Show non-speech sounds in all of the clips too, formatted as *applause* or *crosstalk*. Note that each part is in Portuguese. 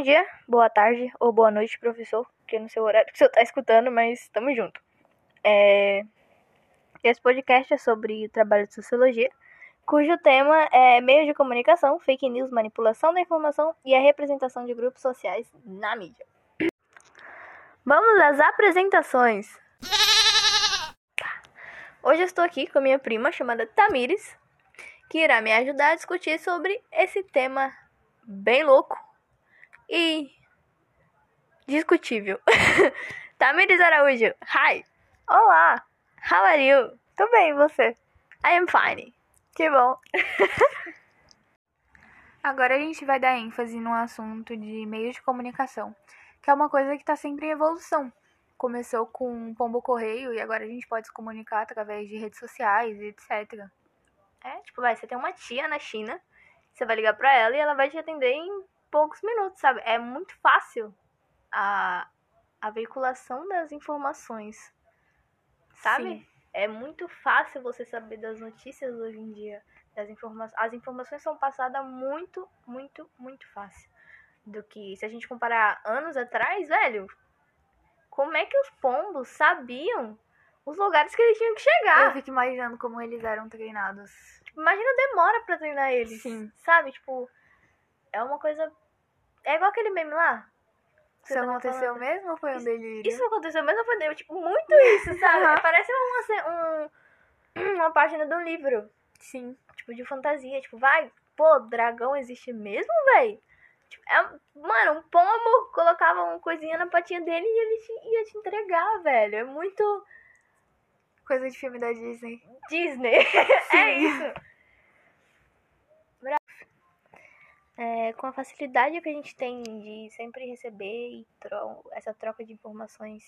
Bom dia, boa tarde ou boa noite, professor, *laughs* que eu não sei o horário que você tá escutando, mas tamo junto. É... Esse podcast é sobre o trabalho de sociologia, cujo tema é meio de comunicação, fake news, manipulação da informação e a representação de grupos sociais na mídia. Vamos às apresentações. Hoje eu estou aqui com minha prima chamada Tamires, que irá me ajudar a discutir sobre esse tema bem louco e discutível. *laughs* Tamires Araújo, hi! Olá! How are you? Tô bem, e você? I am fine. Que bom. *laughs* Agora a gente vai dar ênfase no assunto de meios de comunicação, que é uma coisa que está sempre em evolução. Começou com pombo correio e agora a gente pode se comunicar através de redes sociais e etc. É, tipo, vai, você tem uma tia na China, você vai ligar pra ela e ela vai te atender em poucos minutos, sabe? É muito fácil a, a veiculação das informações, sabe? Sim. É muito fácil você saber das notícias hoje em dia. Das informa as informações são passadas muito, muito, muito fácil. Do que se a gente comparar anos atrás, velho, como é que os pombos sabiam os lugares que eles tinham que chegar? Eu fico imaginando como eles eram treinados. Imagina a demora pra treinar eles. Sim. Sabe? Tipo, é uma coisa. É igual aquele meme lá. Isso tava aconteceu falando. mesmo ou foi um Isso- delírio? Isso aconteceu mesmo, foi deu, tipo, muito isso, sabe? Aham. Parece uma, um, *clears throat* uma página do livro. Sim. Tipo, de fantasia. Tipo, vai, pô, dragão existe mesmo, véi? Tipo, é, mano, um pombo colocava uma coisinha na patinha dele e ele te- ia te entregar, velho. É muito Coisa de filme da Disney. Disney. *laughs* é isso. É, com a facilidade que a gente tem de sempre receber tro- essa troca de informações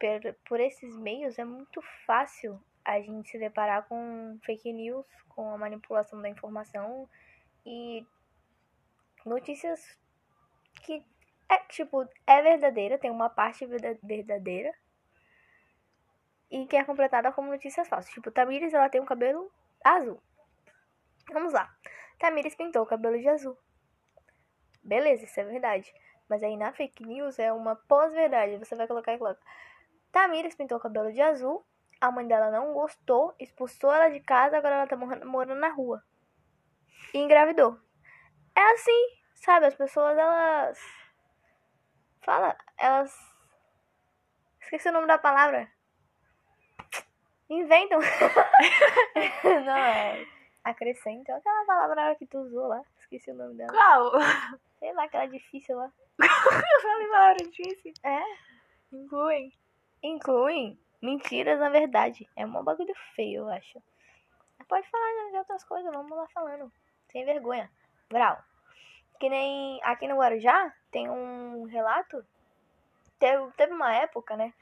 per- por esses meios, é muito fácil a gente se deparar com fake news, com a manipulação da informação e notícias que é tipo é verdadeira, tem uma parte verda- verdadeira e que é completada como notícias falsas. Tipo, Tamires, ela tem um cabelo azul. Vamos lá. Tamires pintou o cabelo de azul. Beleza, isso é verdade. Mas aí na fake news é uma pós-verdade. Você vai colocar e coloca. Tamires pintou o cabelo de azul. A mãe dela não gostou, expulsou ela de casa, agora ela tá morando, na rua. E engravidou. É assim, sabe? As pessoas, elas. Fala, elas. Esqueci o nome da palavra. Inventam. *laughs* não, é. Acrescentam. Aquela palavra que tu usou lá. Esqueci o nome dela. Qual? Sei lá, aquela difícil lá. *laughs* Eu falei palavra difícil. É. Incluem. Incluem mentiras na verdade. É um bagulho feio, eu acho. Pode falar de outras coisas, vamos lá falando. Sem vergonha. Brau. Que nem aqui no Guarujá tem um relato. Teve, teve uma época, né?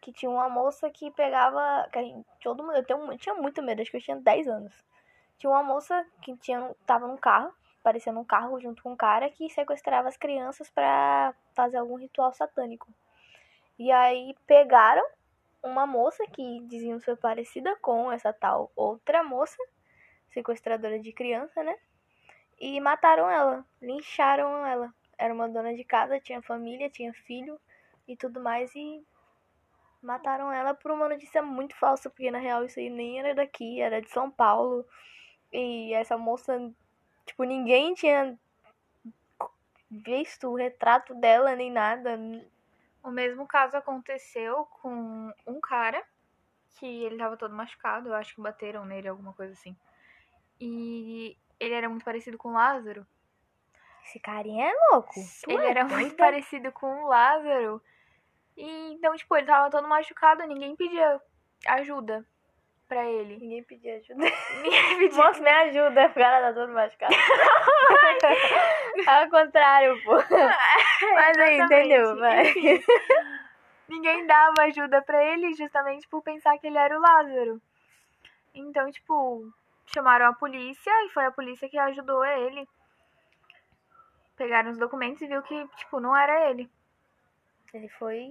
Que tinha uma moça que pegava. Que a gente, todo mundo. Eu tenho, tinha muito medo, acho que eu tinha 10 anos. Tinha uma moça que tinha, tava num carro, parecendo um carro junto com um cara que sequestrava as crianças pra fazer algum ritual satânico. E aí pegaram uma moça que diziam ser parecida com essa tal outra moça, sequestradora de criança, né? E mataram ela, lincharam ela. Era uma dona de casa, tinha família, tinha filho e tudo mais e mataram ela por uma notícia muito falsa, porque na real isso aí nem era daqui, era de São Paulo. E essa moça, tipo, ninguém tinha visto o retrato dela nem nada. O mesmo caso aconteceu com um cara que ele tava todo machucado, eu acho que bateram nele, alguma coisa assim. E ele era muito parecido com o Lázaro. Esse carinha é louco. Tu ele é era doida? muito parecido com o Lázaro. E então, tipo, ele tava todo machucado, ninguém pedia ajuda pra ele. Ninguém pediu ajuda. *laughs* Ninguém pedia. Moço, me ajuda. O cara tá todo machucado. *laughs* Ao contrário, pô. Mas aí, entendeu? Vai. Enfim, *laughs* Ninguém dava ajuda pra ele justamente por pensar que ele era o Lázaro. Então, tipo, chamaram a polícia e foi a polícia que ajudou ele. Pegaram os documentos e viu que, tipo, não era ele. Ele foi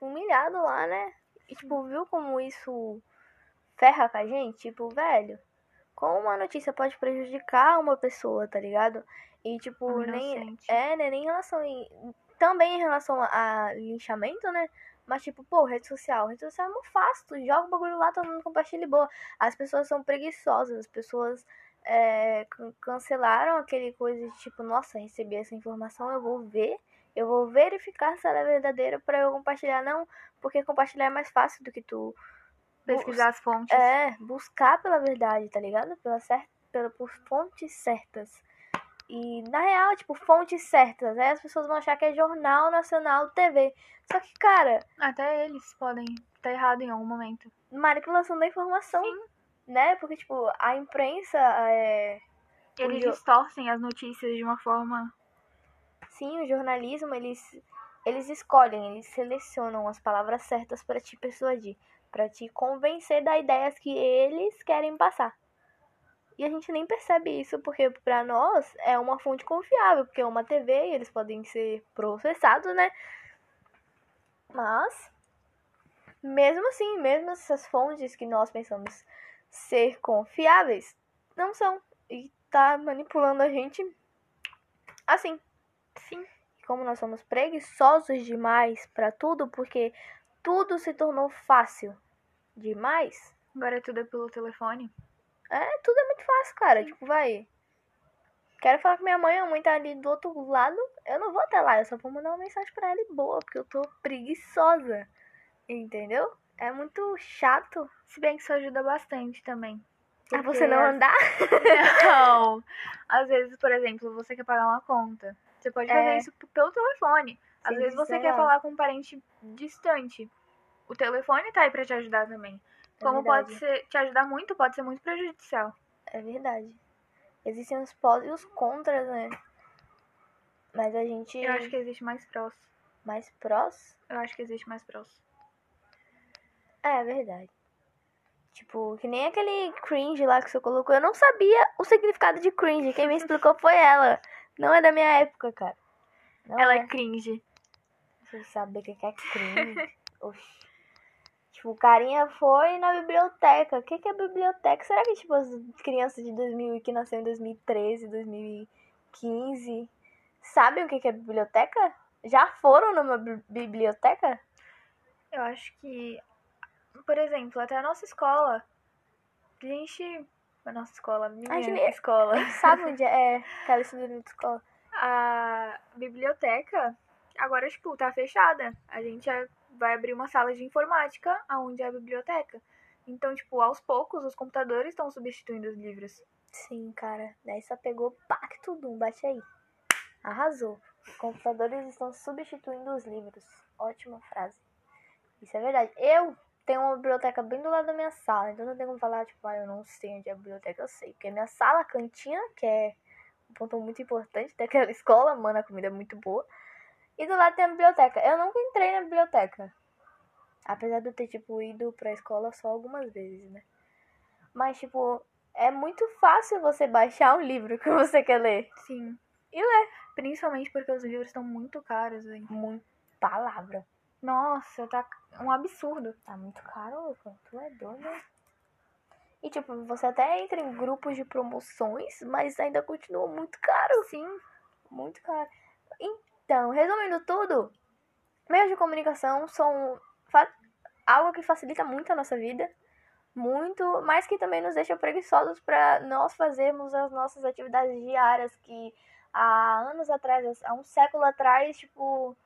humilhado lá, né? E, tipo, viu como isso ferra com a gente? Tipo, velho, como uma notícia pode prejudicar uma pessoa, tá ligado? E, tipo, Um nem. É, né? Nem em relação. Em, também em relação a, a linchamento, né? Mas, tipo, pô, rede social. Rede social é muito fácil. Tu joga o bagulho lá, todo mundo compartilha e boa. As pessoas são preguiçosas. As pessoas é, can- cancelaram aquele coisa de, tipo, nossa, recebi essa informação, eu vou ver. Eu vou verificar se ela é verdadeira pra eu compartilhar. Não, porque compartilhar é mais fácil do que tu Pesquisar as fontes. é, buscar pela verdade, tá ligado? Pela cer pela, por fontes certas. E, na real, tipo, fontes certas. Aí as pessoas vão achar que é Jornal Nacional TV. Só que, cara, Até eles podem estar errado em algum momento. manipulação da informação, né? Porque, tipo, a imprensa é... Eles jo- distorcem as notícias de uma forma. Sim, o jornalismo, eles, eles escolhem, eles selecionam as palavras certas pra te persuadir. Pra te convencer das ideias que eles querem passar. E a gente nem percebe isso, porque pra nós é uma fonte confiável, porque é uma TV e eles podem ser processados, né? Mas, mesmo assim, mesmo essas fontes que nós pensamos ser confiáveis, não são. E tá manipulando a gente assim. Sim. Como nós somos preguiçosos demais pra tudo, porque tudo se tornou fácil demais. Agora tudo é pelo telefone. É, tudo é muito fácil, cara. Tipo, vai. Quero falar com minha mãe, a mãe tá ali do outro lado. Eu não vou até lá, eu só vou mandar uma mensagem pra ela e boa, porque eu tô preguiçosa. Entendeu? É muito chato. Se bem que isso ajuda bastante também. Ah, Porque você não andar? *laughs* Não. *laughs* Às vezes, por exemplo, você quer pagar uma conta. Você pode É. fazer isso p- pelo telefone. Às vezes você quer falar com um parente distante. O telefone tá aí pra te ajudar também. É Como pode ser, te ajudar muito, pode ser muito prejudicial. É verdade. Existem os pós e os contras, né? Mas a gente. Eu acho que existe mais prós. Mais prós? Eu acho que existe mais prós. É, é verdade. Tipo, que nem aquele cringe lá que você colocou. Eu não sabia o significado de cringe. Quem me *laughs* explicou foi ela. Não é da minha época, cara. Não Ela é. é cringe. Você sabe o que é cringe? *laughs* Oxi. Tipo, o carinha foi na biblioteca. O que, que é biblioteca? Será que, tipo, as crianças de 2000 que nasceram em 2013, 2015, sabem o que, que é biblioteca? Já foram numa bi- biblioteca? Eu acho que, por exemplo, até a nossa escola. A gente. A nossa escola, minha A gente- escola. Sabe onde é aquela de escola? *laughs* A biblioteca agora, tipo, tá fechada. A gente é- vai abrir uma sala de informática aonde é a biblioteca. Então, tipo, aos poucos os computadores estão substituindo os livros. Sim, cara. Daí só pegou pacto Doom, bate aí. Arrasou. Computadores estão substituindo os livros. Ótima frase. Isso é verdade. Eu tenho uma biblioteca bem do lado da minha sala, então não tem como falar, tipo, ah, eu não sei onde é a biblioteca, eu sei. Porque a minha sala, a cantina, que é um ponto muito importante daquela *laughs* escola, mano, a comida é muito boa. E do lado tem a biblioteca. Eu nunca entrei na biblioteca. Apesar de eu ter, tipo, ido pra escola só algumas vezes, né? Mas, tipo, é muito fácil você baixar um livro que você quer ler. Sim. E ler. Principalmente porque os livros estão muito caros, velho. Muito palavra. Nossa, tá um absurdo. Tá muito caro. Tu é doido. E, tipo, você até entra em grupos de promoções, mas ainda continua muito caro. Sim. Muito caro. Então, resumindo tudo, meios de comunicação são algo que facilita muito a nossa vida. Muito, mas que também nos deixa preguiçosos para nós fazermos as nossas atividades diárias que há anos atrás, há um século atrás, tipo,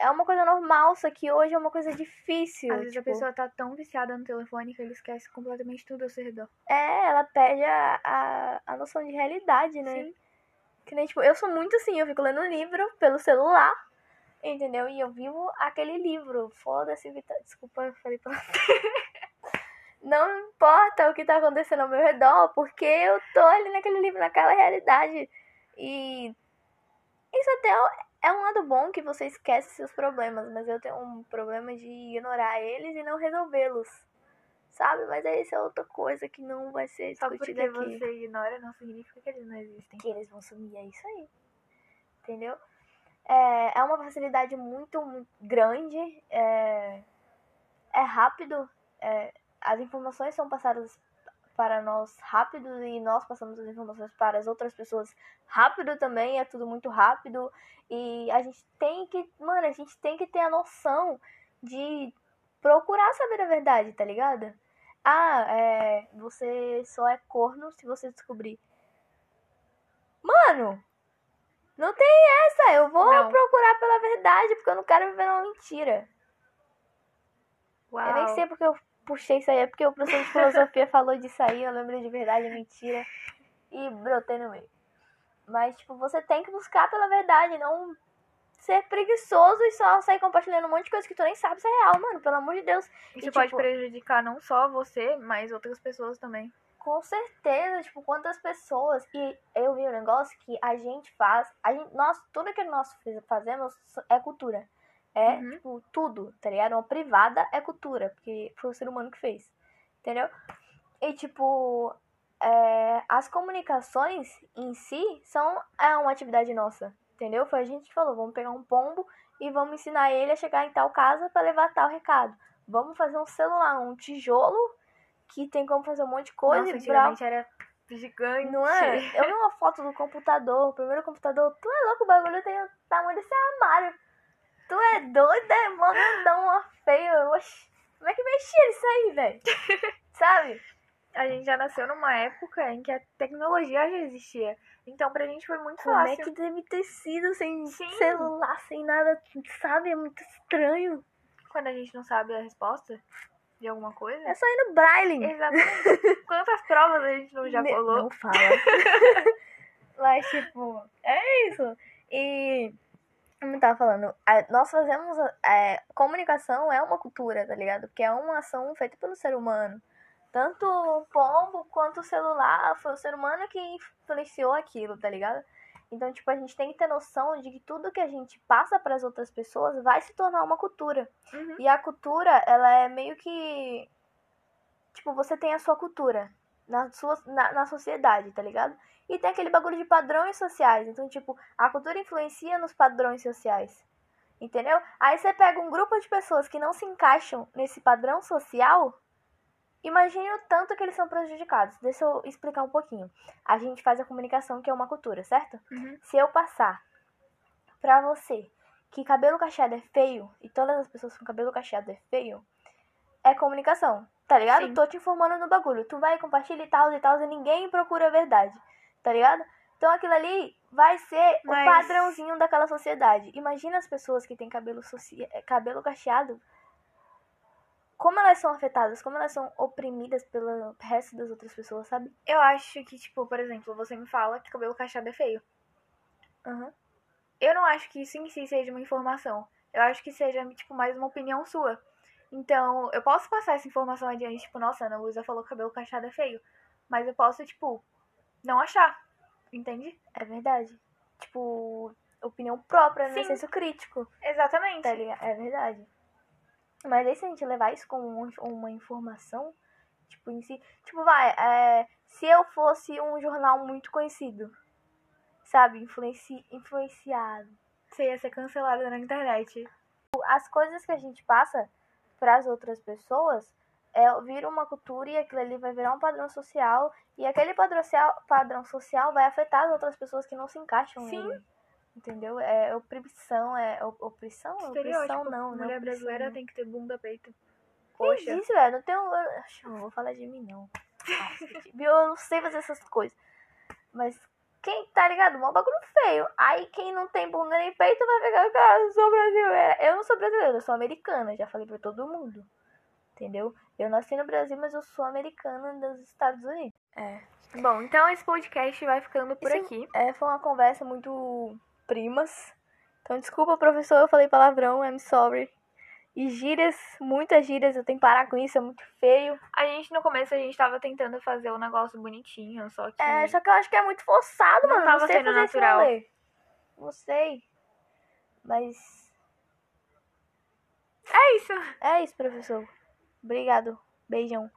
é uma coisa normal, só que hoje é uma coisa difícil. Às vezes a tipo, pessoa tá tão viciada no telefone que ele esquece completamente tudo ao seu redor. É, ela perde a, a, a noção de realidade, né? Sim. Que nem, tipo, eu sou muito assim, eu fico lendo um livro pelo celular, entendeu? E eu vivo aquele livro. Foda-se, Vitor. Desculpa, eu falei pra *laughs* Não importa o que tá acontecendo ao meu redor, porque eu tô ali naquele livro, naquela realidade. E isso até é um lado bom que você esquece seus problemas, mas eu tenho um problema de ignorar eles e não resolvê-los. Sabe? Mas aí isso é outra coisa que não vai ser Só porque discutida aqui você ignora não significa que eles não existem. que eles vão sumir, é isso aí. Entendeu? É, é uma facilidade muito, muito grande, é, é rápido, é, as informações são passadas para nós rápido e nós passamos as informações para as outras pessoas rápido também, é tudo muito rápido. E a gente tem que, mano, a gente tem que ter a noção de procurar saber a verdade, tá ligado? Ah, é, você só é corno se você descobrir. Mano, não tem essa. Eu vou Não. procurar pela verdade porque eu não quero viver uma mentira. Uau. Eu nem sei porque eu puxei isso aí, é porque o professor de filosofia *laughs* falou disso aí, eu lembrei de verdade, é mentira. E brotei no meio. Mas, tipo, você tem que buscar pela verdade, não ser preguiçoso e só sair compartilhando um monte de coisa que tu nem sabe se é real, mano. Pelo amor de Deus. Isso E, pode tipo, prejudicar não só você, mas outras pessoas também. Com certeza, tipo, quantas pessoas. E eu vi um negócio que a gente faz. A gente, nós, tudo que nós fazemos é cultura. É, Uhum. tipo, tudo, tá ligado? Uma privada é cultura, porque foi o ser humano que fez. Entendeu? E, tipo, é, as comunicações em si são é uma atividade nossa. Entendeu? Foi a gente que falou, vamos pegar um pombo e vamos ensinar ele a chegar em tal casa para levar tal recado. Vamos fazer um celular, um tijolo que tem como fazer um monte de coisa Nossa, antigamente era gigante. não é? Eu vi uma foto do computador, o primeiro computador. Tu é louco, o bagulho tem o tamanho desse armário. Tu é doido, é mó grandão, mó feio. Oxi, como é que mexia isso aí, velho? *laughs* Sabe? A gente já nasceu numa época em que a tecnologia já existia. Então pra gente foi muito Como é fácil. que deve ter sido sem Sim. celular, sem nada, sabe? É muito estranho. Quando a gente não sabe a resposta de alguma coisa. É só ir no Braille. Exatamente. *laughs* Quantas provas a gente não já Me- colou? Não fala. *laughs* Mas, tipo, é isso. E, como eu tava falando, nós fazemos. é, comunicação é uma cultura, tá ligado? Porque é uma ação feita pelo ser humano. Tanto o pombo quanto o celular, foi o ser humano que influenciou aquilo, tá ligado? Então, tipo, a gente tem que ter noção de que tudo que a gente passa para as outras pessoas vai se tornar uma cultura. Uhum. E a cultura, ela é meio que. Tipo, você tem a sua cultura na, sua, na, na sociedade, tá ligado? E tem aquele bagulho de padrões sociais. Então, tipo, a cultura influencia nos padrões sociais. Entendeu? Aí você pega um grupo de pessoas que não se encaixam nesse padrão social. Imagine o tanto que eles são prejudicados. Deixa eu explicar um pouquinho. A gente faz a comunicação, que é uma cultura, certo? Uhum. Se eu passar pra você que cabelo cacheado é feio e todas as pessoas com cabelo cacheado é feio, é comunicação, tá ligado? Sim. Tô te informando no bagulho. Tu vai compartilhar e tal e tal e ninguém procura a verdade, tá ligado? Então aquilo ali vai ser Mas- o padrãozinho daquela sociedade. Imagina as pessoas que têm cabelo, soci... eh, cabelo cacheado. Como elas são afetadas, como elas são oprimidas pelo resto das outras pessoas, sabe? Eu acho que, tipo, por exemplo, você me fala que cabelo cacheado é feio. Aham. Eu não acho que isso em si seja uma informação. Eu acho que seja, tipo, mais uma opinião sua. Então, eu posso passar essa informação adiante, tipo, nossa, Ana Luísa falou que cabelo cacheado é feio. Mas eu posso, tipo, não achar. Entende? É verdade. Tipo, opinião própria, né? Sim. Senso crítico. Exatamente. Tá ligado? É verdade. Mas aí se a gente levar isso como um- uma informação, tipo, em si. Tipo, vai, é, se eu fosse um jornal muito conhecido, sabe? Influenci, influenciado. Você ia ser cancelada na internet. As coisas que a gente passa para as outras pessoas é, vira uma cultura e aquilo ali vai virar um padrão social. E aquele padrão social, padrão social vai afetar as outras pessoas que não se encaixam Sim. nele. Entendeu? É opressão, é op- opressão? Opressão não, né? Mulher brasileira tem que ter bunda, peito. Coxa. disse, velho? Não Acho que eu não vou falar de mim, não. *laughs* Eu não sei fazer essas coisas. Mas quem tá ligado? Um bagulho feio. Aí quem não tem bunda nem peito vai pegar, cara, eu sou brasileira. Eu não sou brasileira, eu sou americana. Já falei pra todo mundo. Entendeu? Eu nasci no Brasil, mas eu sou americana dos Estados Unidos. É. Bom, então esse podcast vai ficando por aqui. É, foi uma conversa muito primas. Então, desculpa, professor, eu falei palavrão, I'm sorry. E gírias, muitas gírias, eu tenho que parar com isso, é muito feio. A gente, no começo, a gente tava tentando fazer um negócio bonitinho, só que... É, só que eu acho que é muito forçado, Não mano. tava não sei sendo fazer natural. Não sei. Mas É isso. é isso, professor. Obrigado. Beijão.